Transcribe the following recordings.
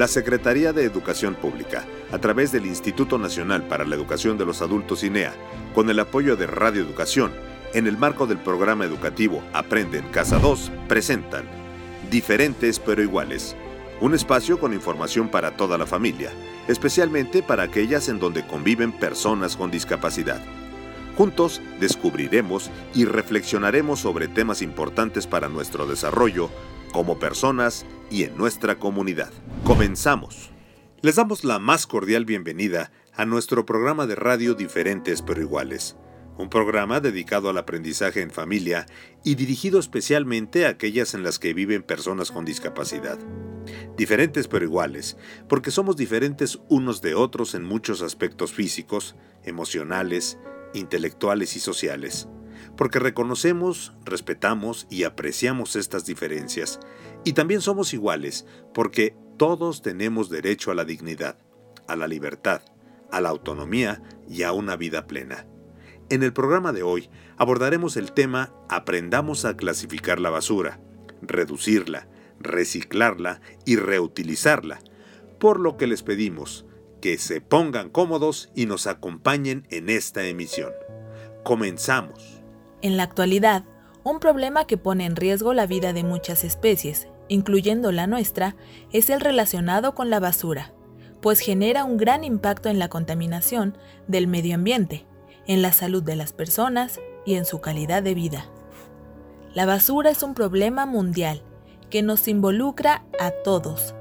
la Secretaría de Educación Pública, a través del Instituto Nacional para la Educación de los Adultos INEA, con el apoyo de Radio Educación, en el marco del programa educativo Aprende en Casa 2, presentan Diferentes pero iguales, un espacio con información para toda la familia, especialmente para aquellas en donde conviven personas con discapacidad. Juntos descubriremos y reflexionaremos sobre temas importantes para nuestro desarrollo como personas y en nuestra comunidad. Comenzamos. Les damos la más cordial bienvenida a nuestro programa de radio Diferentes pero iguales, un programa dedicado al aprendizaje en familia y dirigido especialmente a aquellas en las que viven personas con discapacidad. Diferentes pero iguales, porque somos diferentes unos de otros en muchos aspectos físicos, emocionales, intelectuales y sociales, porque reconocemos, respetamos y apreciamos estas diferencias, y también somos iguales, porque todos tenemos derecho a la dignidad, a la libertad, a la autonomía y a una vida plena. En el programa de hoy abordaremos el tema Aprendamos a clasificar la basura, reducirla, reciclarla y reutilizarla, por lo que les pedimos que se pongan cómodos y nos acompañen en esta emisión. Comenzamos. En la actualidad, un problema que pone en riesgo la vida de muchas especies, incluyendo la nuestra, es el relacionado con la basura, pues genera un gran impacto en la contaminación del medio ambiente, en la salud de las personas y en su calidad de vida. La basura es un problema mundial que nos involucra a todos.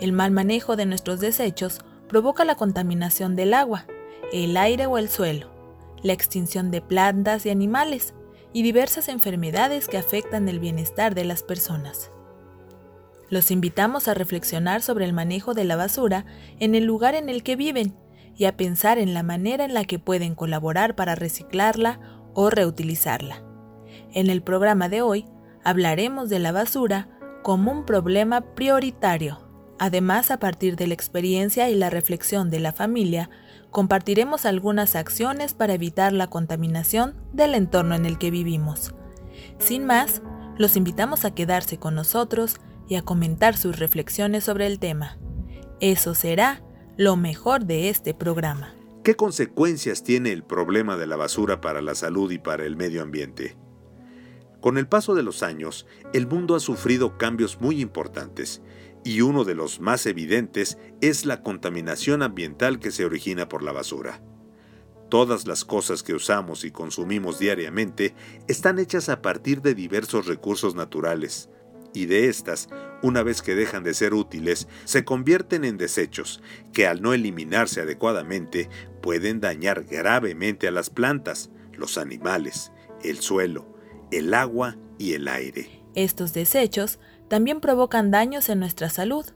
El mal manejo de nuestros desechos provoca la contaminación del agua, el aire o el suelo, la extinción de plantas y animales y diversas enfermedades que afectan el bienestar de las personas. Los invitamos a reflexionar sobre el manejo de la basura en el lugar en el que viven y a pensar en la manera en la que pueden colaborar para reciclarla o reutilizarla. En el programa de hoy hablaremos de la basura como un problema prioritario. Además, a partir de la experiencia y la reflexión de la familia, compartiremos algunas acciones para evitar la contaminación del entorno en el que vivimos. Sin más, los invitamos a quedarse con nosotros y a comentar sus reflexiones sobre el tema. Eso será lo mejor de este programa. ¿Qué consecuencias tiene el problema de la basura para la salud y para el medio ambiente? Con el paso de los años, el mundo ha sufrido cambios muy importantes y uno de los más evidentes es la contaminación ambiental que se origina por la basura. Todas las cosas que usamos y consumimos diariamente están hechas a partir de diversos recursos naturales, y de estas, una vez que dejan de ser útiles, se convierten en desechos que al no eliminarse adecuadamente pueden dañar gravemente a las plantas, los animales, el suelo, el agua y el aire. Estos desechos también provocan daños en nuestra salud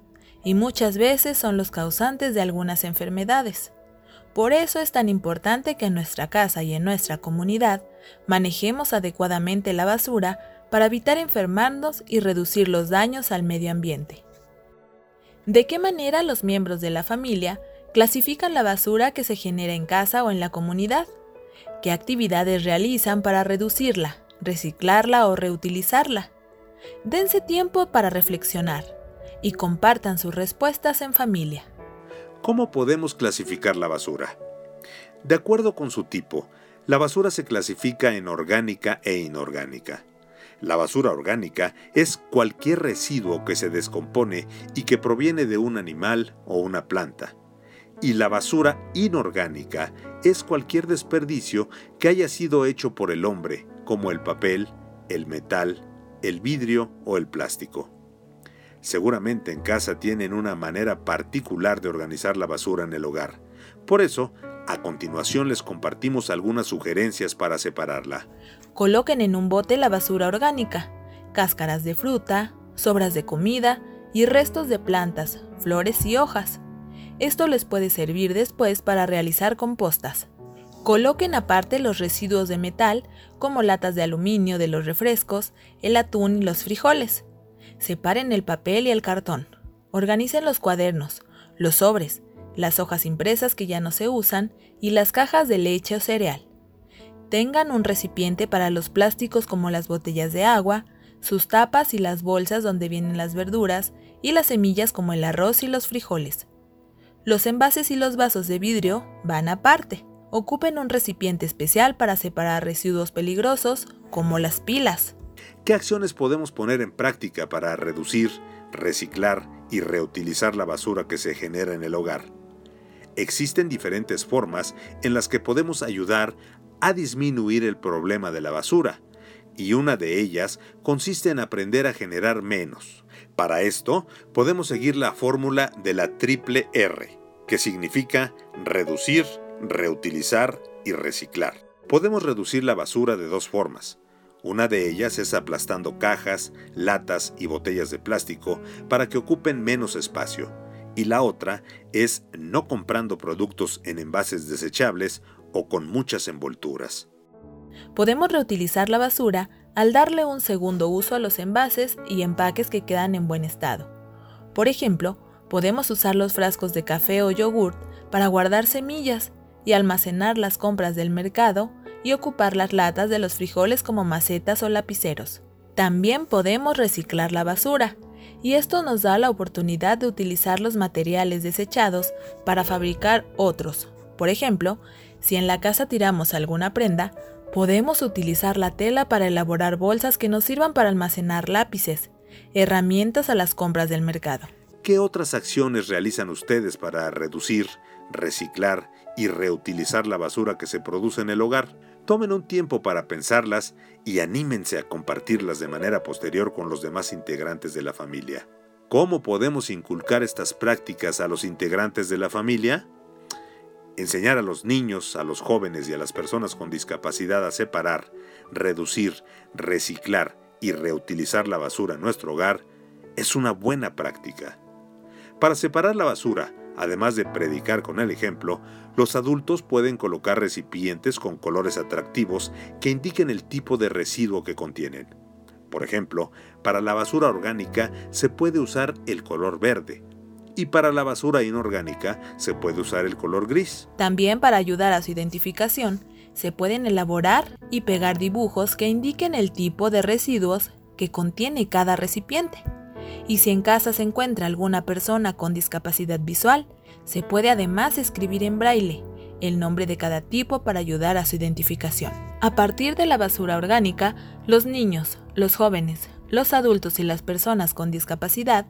y muchas veces son los causantes de algunas enfermedades. Por eso es tan importante que en nuestra casa y en nuestra comunidad manejemos adecuadamente la basura para evitar enfermarnos y reducir los daños al medio ambiente. ¿De qué manera los miembros de la familia clasifican la basura que se genera en casa o en la comunidad? ¿Qué actividades realizan para reducirla, reciclarla o reutilizarla? Dense tiempo para reflexionar y compartan sus respuestas en familia. ¿Cómo podemos clasificar la basura? De acuerdo con su tipo, la basura se clasifica en orgánica e inorgánica. La basura orgánica es cualquier residuo que se descompone y que proviene de un animal o una planta. Y la basura inorgánica es cualquier desperdicio que haya sido hecho por el hombre, como el papel, el metal, el vidrio o el plástico. Seguramente en casa tienen una manera particular de organizar la basura en el hogar. Por eso, a continuación les compartimos algunas sugerencias para separarla. Coloquen en un bote la basura orgánica, cáscaras de fruta, sobras de comida y restos de plantas, flores y hojas. Esto les puede servir después para realizar compostas. Coloquen aparte los residuos de metal, como latas de aluminio de los refrescos, el atún y los frijoles. Separen el papel y el cartón. Organicen los cuadernos, los sobres, las hojas impresas que ya no se usan y las cajas de leche o cereal. Tengan un recipiente para los plásticos como las botellas de agua, sus tapas y las bolsas donde vienen las verduras y las semillas como el arroz y los frijoles. Los envases y los vasos de vidrio van aparte. Ocupen un recipiente especial para separar residuos peligrosos como las pilas. ¿Qué acciones podemos poner en práctica para reducir, reciclar y reutilizar la basura que se genera en el hogar? Existen diferentes formas en las que podemos ayudar a disminuir el problema de la basura, y una de ellas consiste en aprender a generar menos. Para esto, podemos seguir la fórmula de la triple R, que significa reducir, reutilizar y reciclar. Podemos reducir la basura de dos formas. Una de ellas es aplastando cajas, latas y botellas de plástico para que ocupen menos espacio. Y la otra es no comprando productos en envases desechables o con muchas envolturas. Podemos reutilizar la basura al darle un segundo uso a los envases y empaques que quedan en buen estado. Por ejemplo, podemos usar los frascos de café o yogurt para guardar semillas y almacenar las compras del mercado y ocupar las latas de los frijoles como macetas o lapiceros. También podemos reciclar la basura, y esto nos da la oportunidad de utilizar los materiales desechados para fabricar otros. Por ejemplo, si en la casa tiramos alguna prenda, podemos utilizar la tela para elaborar bolsas que nos sirvan para almacenar lápices, herramientas a las compras del mercado. ¿Qué otras acciones realizan ustedes para reducir, reciclar y reutilizar la basura que se produce en el hogar? Tomen un tiempo para pensarlas y anímense a compartirlas de manera posterior con los demás integrantes de la familia. ¿Cómo podemos inculcar estas prácticas a los integrantes de la familia? Enseñar a los niños, a los jóvenes y a las personas con discapacidad a separar, reducir, reciclar y reutilizar la basura en nuestro hogar es una buena práctica. Para separar la basura, además de predicar con el ejemplo, los adultos pueden colocar recipientes con colores atractivos que indiquen el tipo de residuo que contienen. Por ejemplo, para la basura orgánica se puede usar el color verde, y para la basura inorgánica se puede usar el color gris. También para ayudar a su identificación, se pueden elaborar y pegar dibujos que indiquen el tipo de residuos que contiene cada recipiente. Y si en casa se encuentra alguna persona con discapacidad visual, se puede además escribir en braille el nombre de cada tipo para ayudar a su identificación. A partir de la basura orgánica, los niños, los jóvenes, los adultos y las personas con discapacidad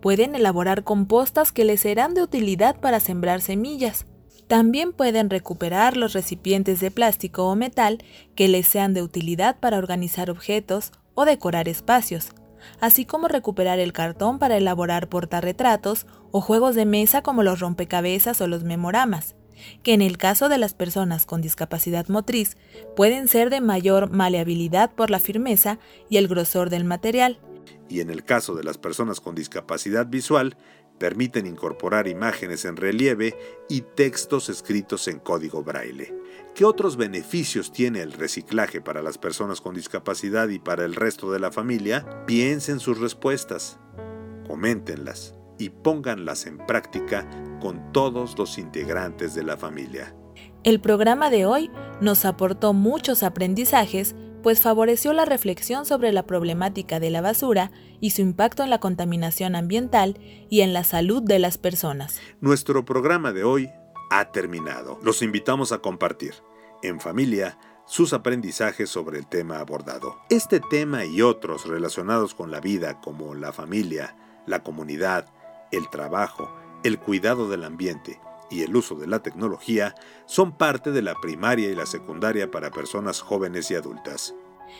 pueden elaborar compostas que les serán de utilidad para sembrar semillas. También pueden recuperar los recipientes de plástico o metal que les sean de utilidad para organizar objetos o decorar espacios así como recuperar el cartón para elaborar portarretratos o juegos de mesa como los rompecabezas o los memoramas, que en el caso de las personas con discapacidad motriz pueden ser de mayor maleabilidad por la firmeza y el grosor del material. Y en el caso de las personas con discapacidad visual, permiten incorporar imágenes en relieve y textos escritos en código braille. ¿Qué otros beneficios tiene el reciclaje para las personas con discapacidad y para el resto de la familia? Piensen sus respuestas, coméntenlas y pónganlas en práctica con todos los integrantes de la familia. El programa de hoy nos aportó muchos aprendizajes pues favoreció la reflexión sobre la problemática de la basura y su impacto en la contaminación ambiental y en la salud de las personas. Nuestro programa de hoy ha terminado. Los invitamos a compartir, en familia, sus aprendizajes sobre el tema abordado. Este tema y otros relacionados con la vida como la familia, la comunidad, el trabajo, el cuidado del ambiente, y el uso de la tecnología son parte de la primaria y la secundaria para personas jóvenes y adultas.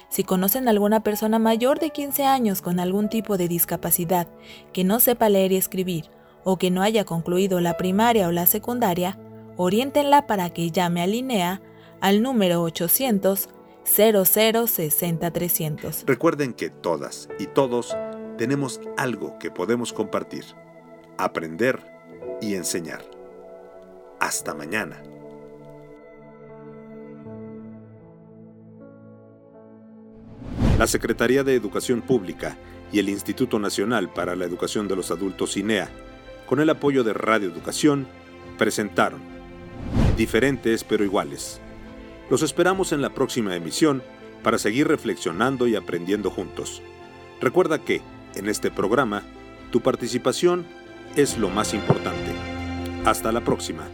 Si conocen a alguna persona mayor de 15 años con algún tipo de discapacidad que no sepa leer y escribir o que no haya concluido la primaria o la secundaria, oriéntenla para que llame a Linea al número 800 0060 300. Recuerden que todas y todos tenemos algo que podemos compartir, aprender y enseñar. Hasta mañana. La Secretaría de Educación Pública y el Instituto Nacional para la Educación de los Adultos INEA, con el apoyo de Radio Educación, presentaron Diferentes pero iguales. Los esperamos en la próxima emisión para seguir reflexionando y aprendiendo juntos. Recuerda que, en este programa, Tu participación es lo más importante. Hasta la próxima.